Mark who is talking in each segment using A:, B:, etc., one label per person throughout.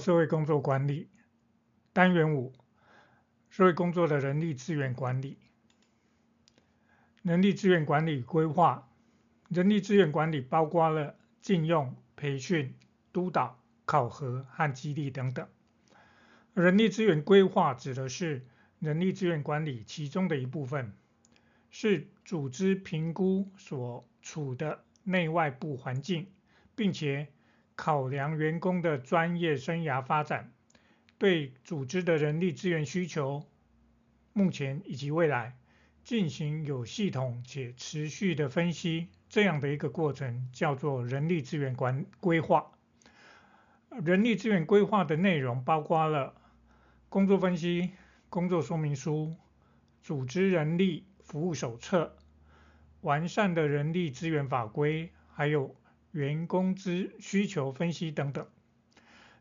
A: 社会工作管理单元五：社会工作的人力资源管理。人力资源管理规划，人力资源管理包括了禁用、培训、督导、考核和激励等等。人力资源规划指的是人力资源管理其中的一部分，是组织评估所处的内外部环境，并且考量员工的专业生涯发展，对组织的人力资源需求，目前以及未来进行有系统且持续的分析，这样的一个过程叫做人力资源管规划。人力资源规划的内容包括了工作分析、工作说明书、组织人力服务手册、完善的人力资源法规，还有。员工资需求分析等等，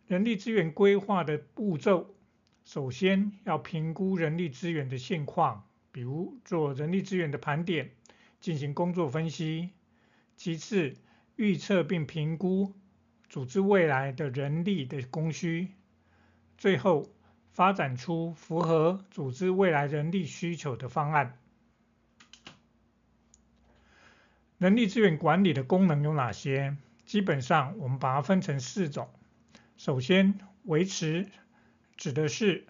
A: 人力资源规划的步骤，首先要评估人力资源的现况，比如做人力资源的盘点，进行工作分析；其次，预测并评估组织未来的人力的供需；最后，发展出符合组织未来人力需求的方案。人力资源管理的功能有哪些？基本上，我们把它分成四种。首先，维持指的是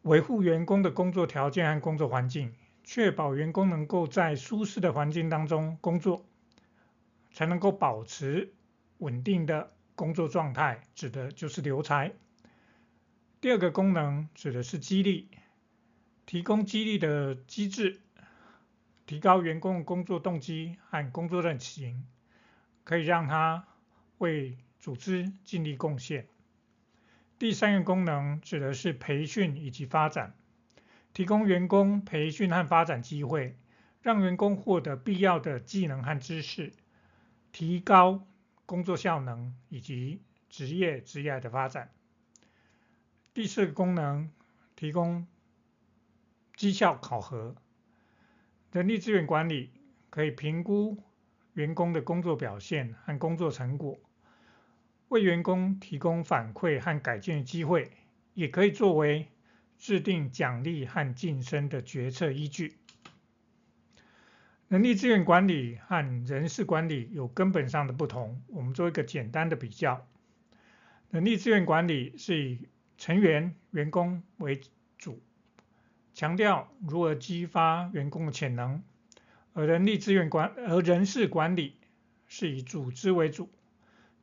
A: 维护员工的工作条件和工作环境，确保员工能够在舒适的环境当中工作，才能够保持稳定的工作状态，指的就是留才。第二个功能指的是激励，提供激励的机制。提高员工的工作动机和工作热情，可以让他为组织尽力贡献。第三个功能指的是培训以及发展，提供员工培训和发展机会，让员工获得必要的技能和知识，提高工作效能以及职业职业的发展。第四个功能，提供绩效考核。人力资源管理可以评估员工的工作表现和工作成果，为员工提供反馈和改进的机会，也可以作为制定奖励和晋升的决策依据。人力资源管理和人事管理有根本上的不同，我们做一个简单的比较。人力资源管理是以成员员工为。强调如何激发员工的潜能，而人力资源管而人事管理是以组织为主，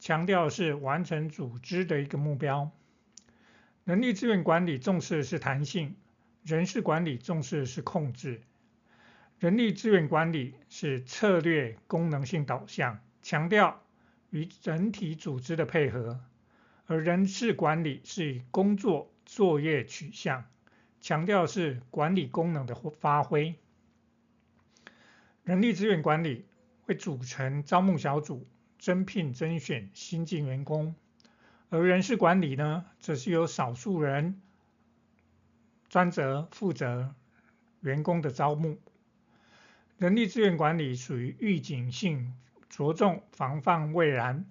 A: 强调是完成组织的一个目标。人力资源管理重视的是弹性，人事管理重视的是控制。人力资源管理是策略功能性导向，强调与整体组织的配合，而人事管理是以工作作业取向。强调是管理功能的发挥。人力资源管理会组成招募小组，征聘甄选新进员工，而人事管理呢，则是由少数人专责负责员工的招募。人力资源管理属于预警性，着重防范未然；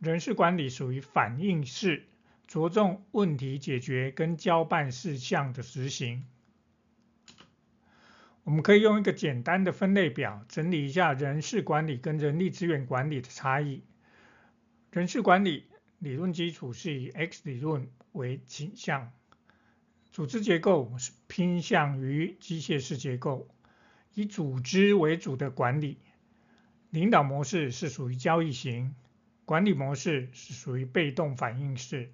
A: 人事管理属于反应式。着重问题解决跟交办事项的执行。我们可以用一个简单的分类表整理一下人事管理跟人力资源管理的差异。人事管理理论基础是以 X 理论为倾向，组织结构是偏向于机械式结构，以组织为主的管理。领导模式是属于交易型，管理模式是属于被动反应式。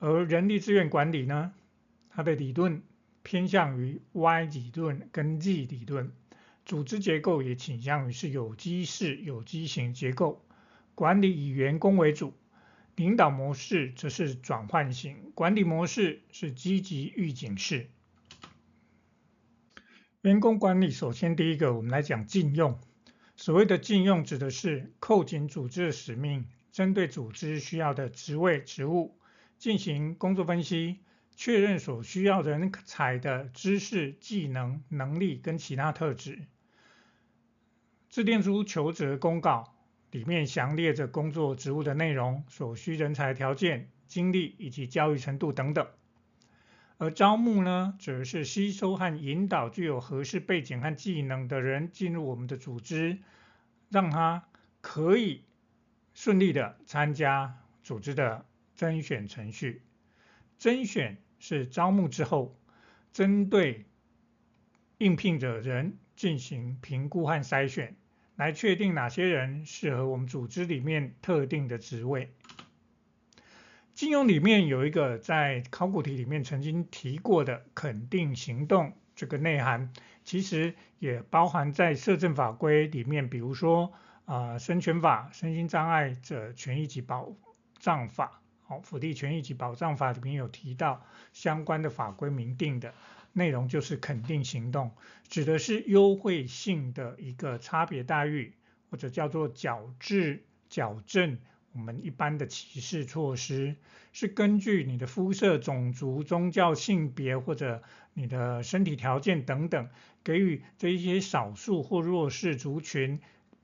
A: 而人力资源管理呢，它的理论偏向于 Y 理论跟 Z 理论，组织结构也倾向于是有机式、有机型结构，管理以员工为主，领导模式则是转换型，管理模式是积极预警式。员工管理首先第一个，我们来讲禁用。所谓的禁用，指的是扣紧组织的使命，针对组织需要的职位职务。进行工作分析，确认所需要人才的知识、技能、能力跟其他特质，制定出求职公告，里面详列着工作职务的内容、所需人才条件经历以及教育程度等等。而招募呢，则是吸收和引导具有合适背景和技能的人进入我们的组织，让他可以顺利的参加组织的甄选程序。甄选是招募之后，针对应聘者人进行评估和筛选，来确定哪些人适合我们组织里面特定的职位。金融里面有一个在考古题里面曾经提过的肯定行动这个内涵，其实也包含在社政法规里面，比如说啊、呃，身权法、身心障碍者权益及保障法。好，福利权益及保障法里面有提到相关的法规明定的内容，就是肯定行动，指的是优惠性的一个差别待遇，或者叫做矫治矫正我们一般的歧视措施，是根据你的肤色、种族、宗教、性别或者你的身体条件等等，给予这一些少数或弱势族群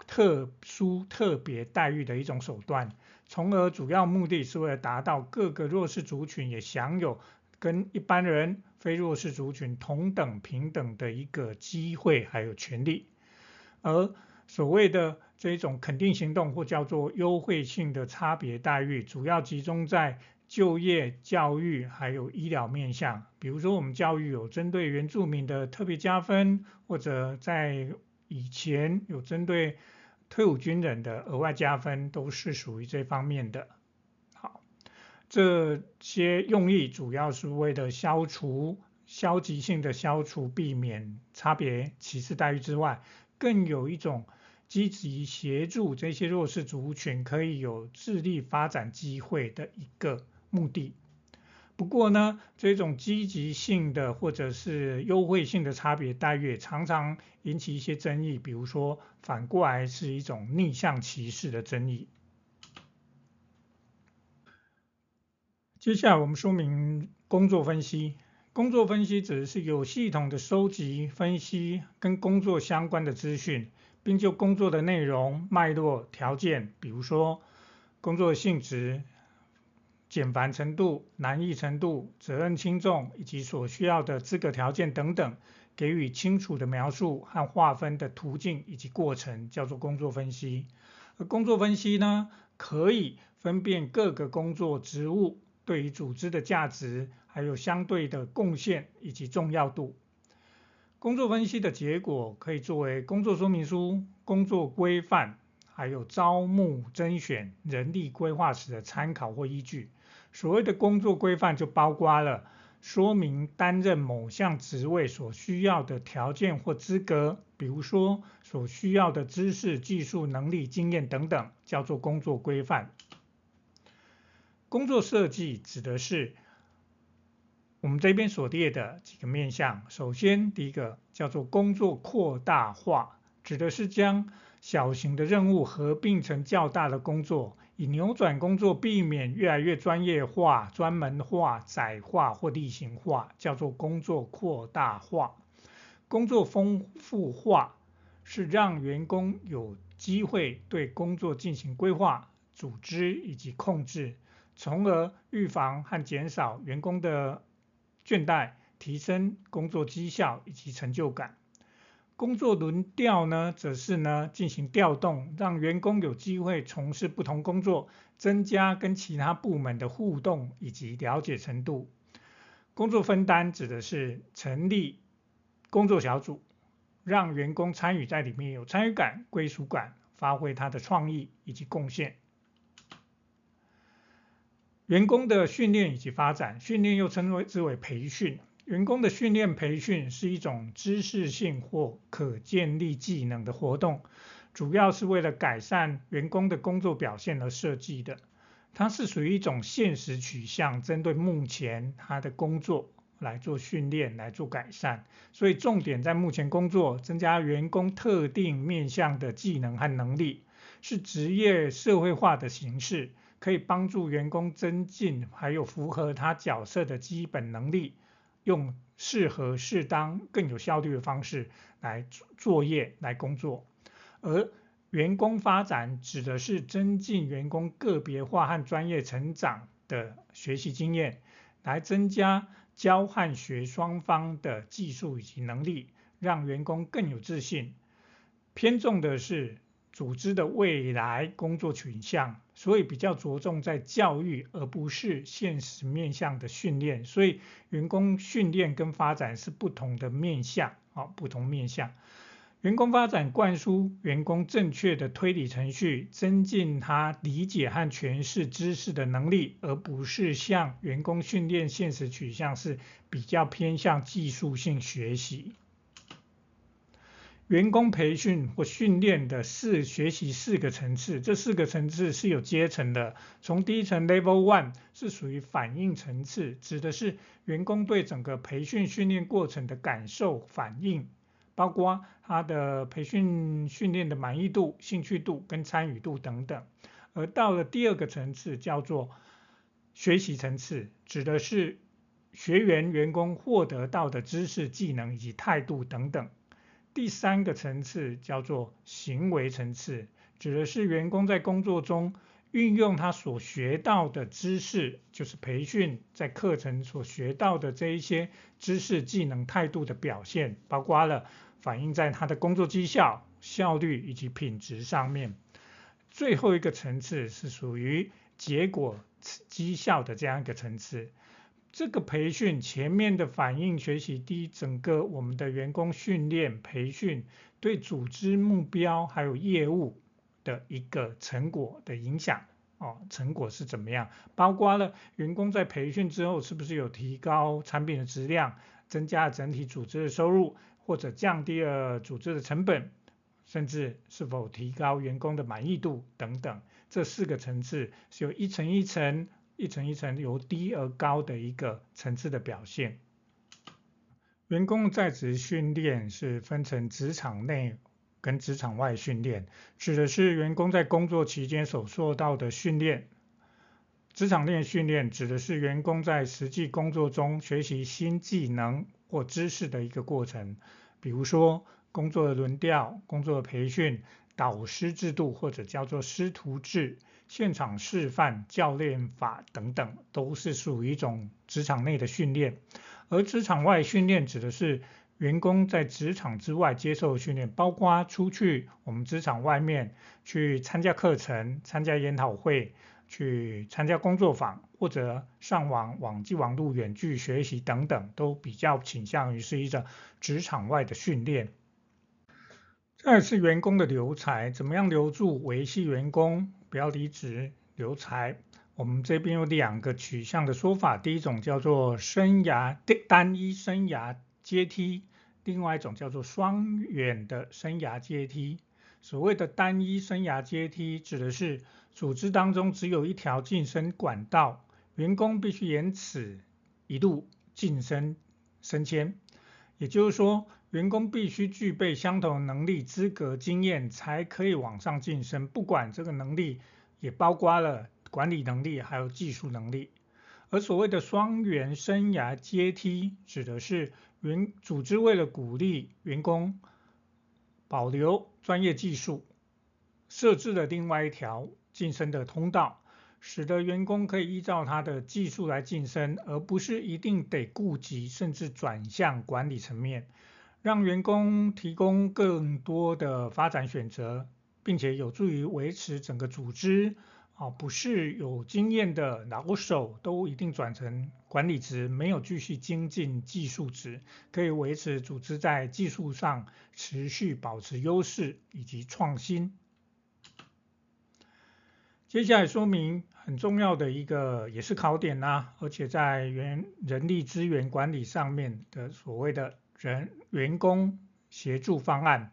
A: 特殊特别待遇的一种手段。从而主要目的是为了达到各个弱势族群也享有跟一般人非弱势族群同等平等的一个机会还有权利，而所谓的这种肯定行动或叫做优惠性的差别待遇，主要集中在就业、教育还有医疗面向。比如说我们教育有针对原住民的特别加分，或者在以前有针对。退伍军人的额外加分都是属于这方面的。好，这些用意主要是为了消除消极性的消除，避免差别歧视待遇之外，更有一种积极协助这些弱势族群可以有智力发展机会的一个目的。不过呢，这种积极性的或者是优惠性的差别待遇，常常引起一些争议。比如说，反过来是一种逆向歧视的争议。接下来我们说明工作分析。工作分析指的是有系统的收集、分析跟工作相关的资讯，并就工作的内容、脉络、条件，比如说工作性质。简繁程度、难易程度、责任轻重以及所需要的资格条件等等，给予清楚的描述和划分的途径以及过程，叫做工作分析。而工作分析呢，可以分辨各个工作职务对于组织的价值，还有相对的贡献以及重要度。工作分析的结果可以作为工作说明书、工作规范，还有招募甄选人力规划时的参考或依据。所谓的工作规范就包括了说明担任某项职位所需要的条件或资格，比如说所需要的知识、技术、能力、经验等等，叫做工作规范。工作设计指的是我们这边所列的几个面向。首先，第一个叫做工作扩大化，指的是将小型的任务合并成较大的工作。以扭转工作，避免越来越专业化、专门化、窄化或例行化，叫做工作扩大化。工作丰富化是让员工有机会对工作进行规划、组织以及控制，从而预防和减少员工的倦怠，提升工作绩效以及成就感。工作轮调呢，则是呢进行调动，让员工有机会从事不同工作，增加跟其他部门的互动以及了解程度。工作分担指的是成立工作小组，让员工参与在里面有参与感、归属感，发挥他的创意以及贡献。员工的训练以及发展，训练又称为之为培训。员工的训练培训是一种知识性或可建立技能的活动，主要是为了改善员工的工作表现而设计的。它是属于一种现实取向，针对目前他的工作来做训练、来做改善。所以重点在目前工作，增加员工特定面向的技能和能力，是职业社会化的形式，可以帮助员工增进还有符合他角色的基本能力。用适合、适当、更有效率的方式来作业、来工作，而员工发展指的是增进员工个别化和专业成长的学习经验，来增加教和学双方的技术以及能力，让员工更有自信。偏重的是组织的未来工作取向，所以比较着重在教育，而不是现实面向的训练。所以员工训练跟发展是不同的面向，啊，不同面向。员工发展灌输员工正确的推理程序，增进他理解和诠释知识的能力，而不是向员工训练现实取向，是比较偏向技术性学习。员工培训或训练的四学习四个层次，这四个层次是有阶层的。从第一层 Level One 是属于反应层次，指的是员工对整个培训训练过程的感受反应。包括他的培训训练的满意度、兴趣度跟参与度等等，而到了第二个层次叫做学习层次，指的是学员员工获得到的知识、技能以及态度等等。第三个层次叫做行为层次，指的是员工在工作中运用他所学到的知识，就是培训在课程所学到的这一些知识、技能、态度的表现，包括了。反映在他的工作绩效、效率以及品质上面。最后一个层次是属于结果绩效的这样一个层次。这个培训前面的反应学习，第一，整个我们的员工训练培训对组织目标还有业务的一个成果的影响哦，成果是怎么样？包括了员工在培训之后是不是有提高产品的质量，增加整体组织的收入？或者降低了组织的成本，甚至是否提高员工的满意度等等，这四个层次是有一层一层、一层一层由低而高的一个层次的表现。员工在职训练是分成职场内跟职场外训练，指的是员工在工作期间所受到的训练。职场内训练指的是员工在实际工作中学习新技能。或知识的一个过程，比如说工作的轮调、工作的培训、导师制度或者叫做师徒制、现场示范、教练法等等，都是属于一种职场内的训练。而职场外训练指的是员工在职场之外接受训练，包括出去我们职场外面去参加课程、参加研讨会。去参加工作坊，或者上网网际网路远距学习等等，都比较倾向于是一种职场外的训练。再是员工的留才，怎么样留住、维系员工，不要离职留才？我们这边有两个取向的说法，第一种叫做生涯单一生涯阶梯，另外一种叫做双远的生涯阶梯。所谓的单一生涯阶梯，指的是组织当中只有一条晋升管道，员工必须沿此一路晋升升迁。也就是说，员工必须具备相同能力、资格、经验，才可以往上晋升。不管这个能力也包括了管理能力，还有技术能力。而所谓的双元生涯阶梯，指的是员组织为了鼓励员工。保留专业技术，设置了另外一条晋升的通道，使得员工可以依照他的技术来晋升，而不是一定得顾及甚至转向管理层面，让员工提供更多的发展选择，并且有助于维持整个组织。啊，不是有经验的老手都一定转成管理职，没有继续精进技术职，可以维持组织在技术上持续保持优势以及创新。接下来说明很重要的一个也是考点呐、而且在员人力资源管理上面的所谓的人员工协助方案，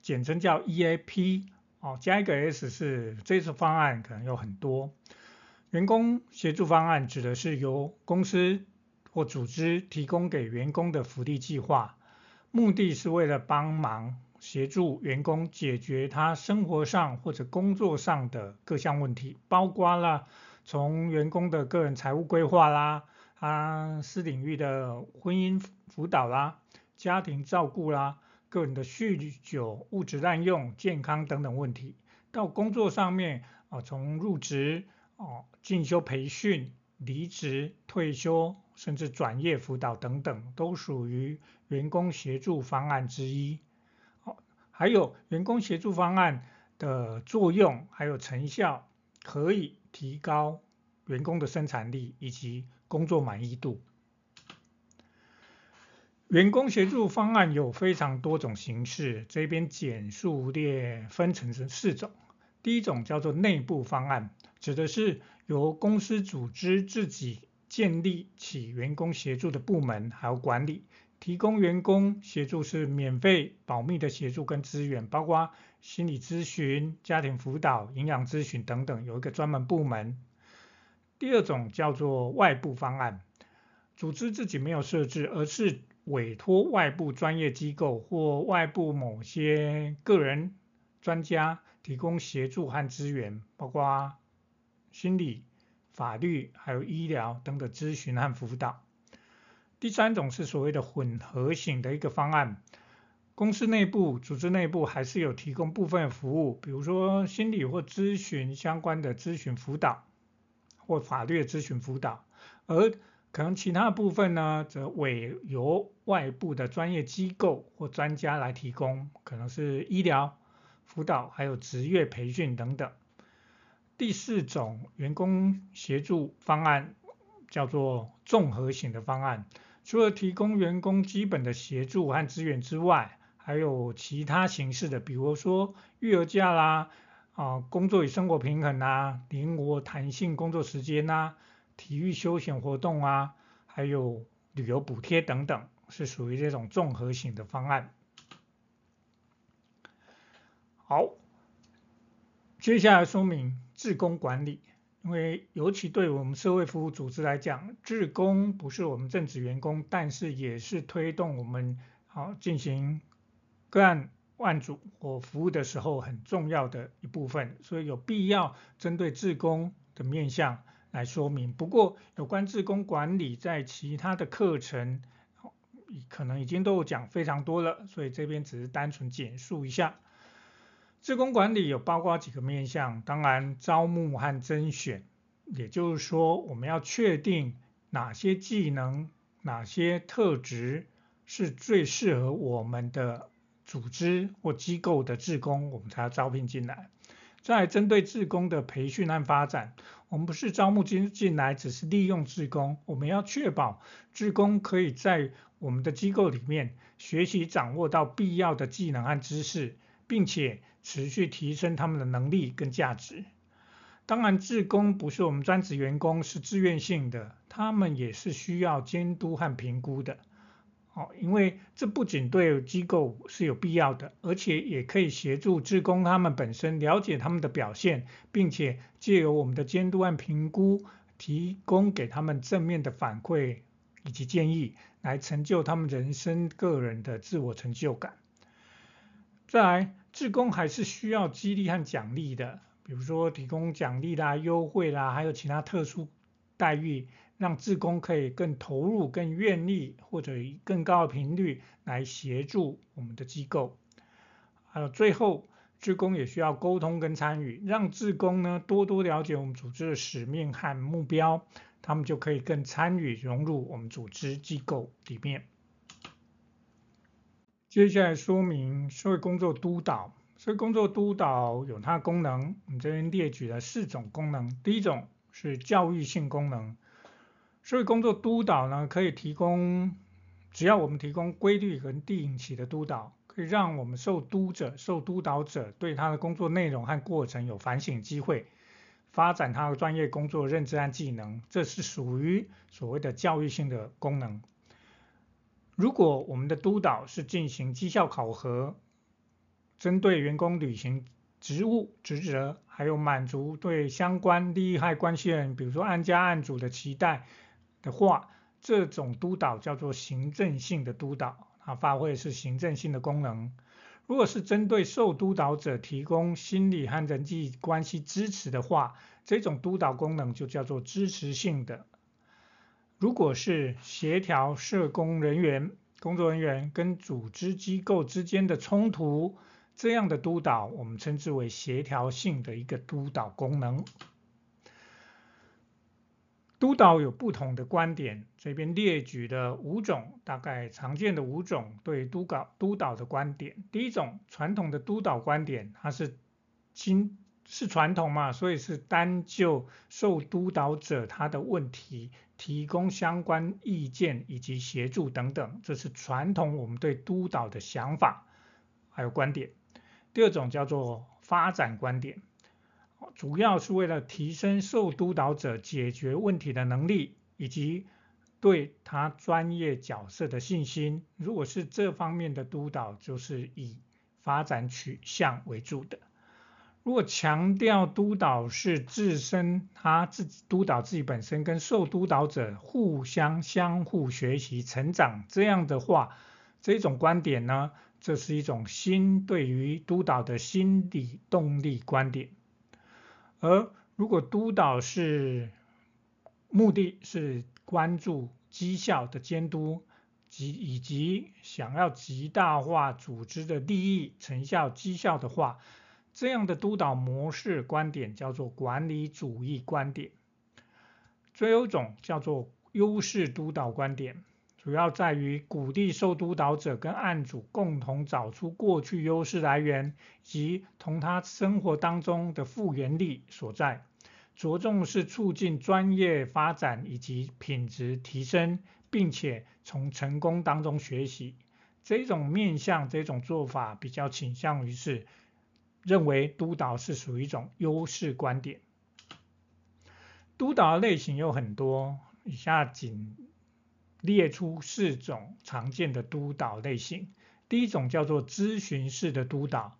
A: 简称叫 EAP。哦，加一个 S 是这次方案可能有很多。员工协助方案指的是由公司或组织提供给员工的福利计划，目的是为了帮忙协助员工解决他生活上或者工作上的各项问题，包括了从员工的个人财务规划啦，啊私领域的婚姻辅导啦，家庭照顾啦。个人的酗酒、物质滥用、健康等等问题，到工作上面啊，从入职哦进修培训、离职、退休，甚至转业辅导等等，都属于员工协助方案之一。哦，还有员工协助方案的作用还有成效，可以提高员工的生产力以及工作满意度。员工协助方案有非常多种形式，这边简述列分成成四种。第一种叫做内部方案，指的是由公司组织自己建立起员工协助的部门，还有管理，提供员工协助是免费保密的协助跟资源，包括心理咨询、家庭辅导、营养咨询等等，有一个专门部门。第二种叫做外部方案，组织自己没有设置，而是委托外部专业机构或外部某些个人专家提供协助和资源，包括心理、法律还有医疗等等咨询和辅导。第三种是所谓的混合型的一个方案，公司内部、组织内部还是有提供部分服务，比如说心理或咨询相关的咨询辅导，或法律咨询辅导，而可能其他部分呢，则委由外部的专业机构或专家来提供，可能是医疗辅导，还有职业培训等等。第四种员工协助方案叫做综合型的方案，除了提供员工基本的协助和资源之外，还有其他形式的，比如说育儿假啦，啊，工作与生活平衡啊，灵活弹性工作时间呐。体育休闲活动啊，还有旅游补贴等等，是属于这种综合型的方案。好，接下来说明志工管理，因为尤其对我们社会服务组织来讲，志工不是我们正职员工，但是也是推动我们好进行个案案主或服务的时候很重要的一部分，所以有必要针对志工的面向。来说明，不过有关自工管理在其他的课程，可能已经都有讲非常多了，所以这边只是单纯简述一下。自工管理有包括几个面向，当然招募和甄选，也就是说我们要确定哪些技能、哪些特质是最适合我们的组织或机构的志工，我们才要招聘进来。再针对志工的培训和发展，我们不是招募进进来，只是利用志工，我们要确保志工可以在我们的机构里面学习掌握到必要的技能和知识，并且持续提升他们的能力跟价值。当然，志工不是我们专职员工，是自愿性的，他们也是需要监督和评估的。因为这不仅对机构是有必要的，而且也可以协助志工他们本身了解他们的表现，并且借由我们的监督和评估，提供给他们正面的反馈以及建议，来成就他们人生个人的自我成就感。再来，志工还是需要激励和奖励的，比如说提供奖励啦、优惠啦，还有其他特殊待遇。让志工可以更投入、更愿意，或者以更高的频率来协助我们的机构。还有最后，志工也需要沟通跟参与，让志工呢多多了解我们组织的使命和目标，他们就可以更参与融入我们组织机构里面。接下来说明社会工作督导，社会工作督导有它的功能，我们这边列举了四种功能。第一种是教育性功能。社会工作督导呢，可以提供，只要我们提供规律和定期的督导，可以让我们受督者、受督导者对他的工作内容和过程有反省机会，发展他的专业工作认知和技能，这是属于所谓的教育性的功能。如果我们的督导是进行绩效考核，针对员工履行职务职责，还有满足对相关利害关系人，比如说案家案主的期待。的话，这种督导叫做行政性的督导，它发挥是行政性的功能。如果是针对受督导者提供心理和人际关系支持的话，这种督导功能就叫做支持性的。如果是协调社工人员、工作人员跟组织机构之间的冲突，这样的督导我们称之为协调性的一个督导功能。督导有不同的观点，这边列举的五种大概常见的五种对督导督导的观点。第一种传统的督导观点，它是经是传统嘛，所以是单就受督导者他的问题提供相关意见以及协助等等，这是传统我们对督导的想法还有观点。第二种叫做发展观点。主要是为了提升受督导者解决问题的能力，以及对他专业角色的信心。如果是这方面的督导，就是以发展取向为主的。如果强调督导是自身，他自己督导自己本身跟受督导者互相相互学习成长这样的话，这种观点呢，这是一种新对于督导的心理动力观点。而如果督导是目的是关注绩效的监督及以及想要极大化组织的利益成效绩效的话，这样的督导模式观点叫做管理主义观点。最后一种叫做优势督导观点，主要在于鼓励受督导者跟案主共同找出过去优势来源及同他生活当中的复原力所在，着重是促进专业发展以及品质提升，并且从成功当中学习。这种面向，这种做法比较倾向于是认为督导是属于一种优势观点。督导类型有很多，以下仅列出四种常见的督导类型。第一种叫做咨询式的督导，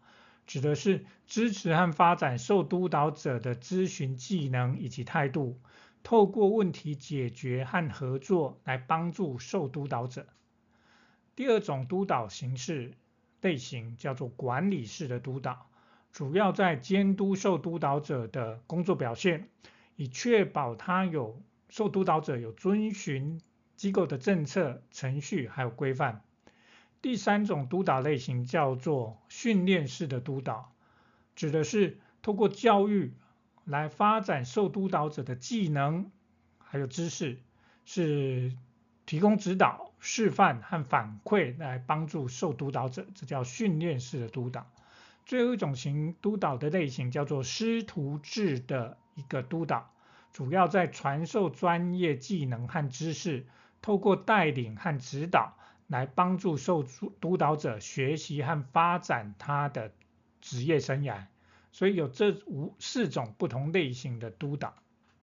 A: 指的是支持和发展受督导者的咨询技能以及态度，透过问题解决和合作来帮助受督导者。第二种督导形式类型叫做管理式的督导，主要在监督受督导者的工作表现，以确保他有受督导者有遵循。机构的政策、程序还有规范。第三种督导类型叫做训练式的督导，指的是透过教育来发展受督导者的技能还有知识，是提供指导、示范和反馈来帮助受督导者，这叫训练式的督导。最后一种型督导的类型叫做师徒制的一个督导，主要在传授专业技能和知识。透过带领和指导来帮助受督导者学习和发展他的职业生涯，所以有这五四种不同类型的督导。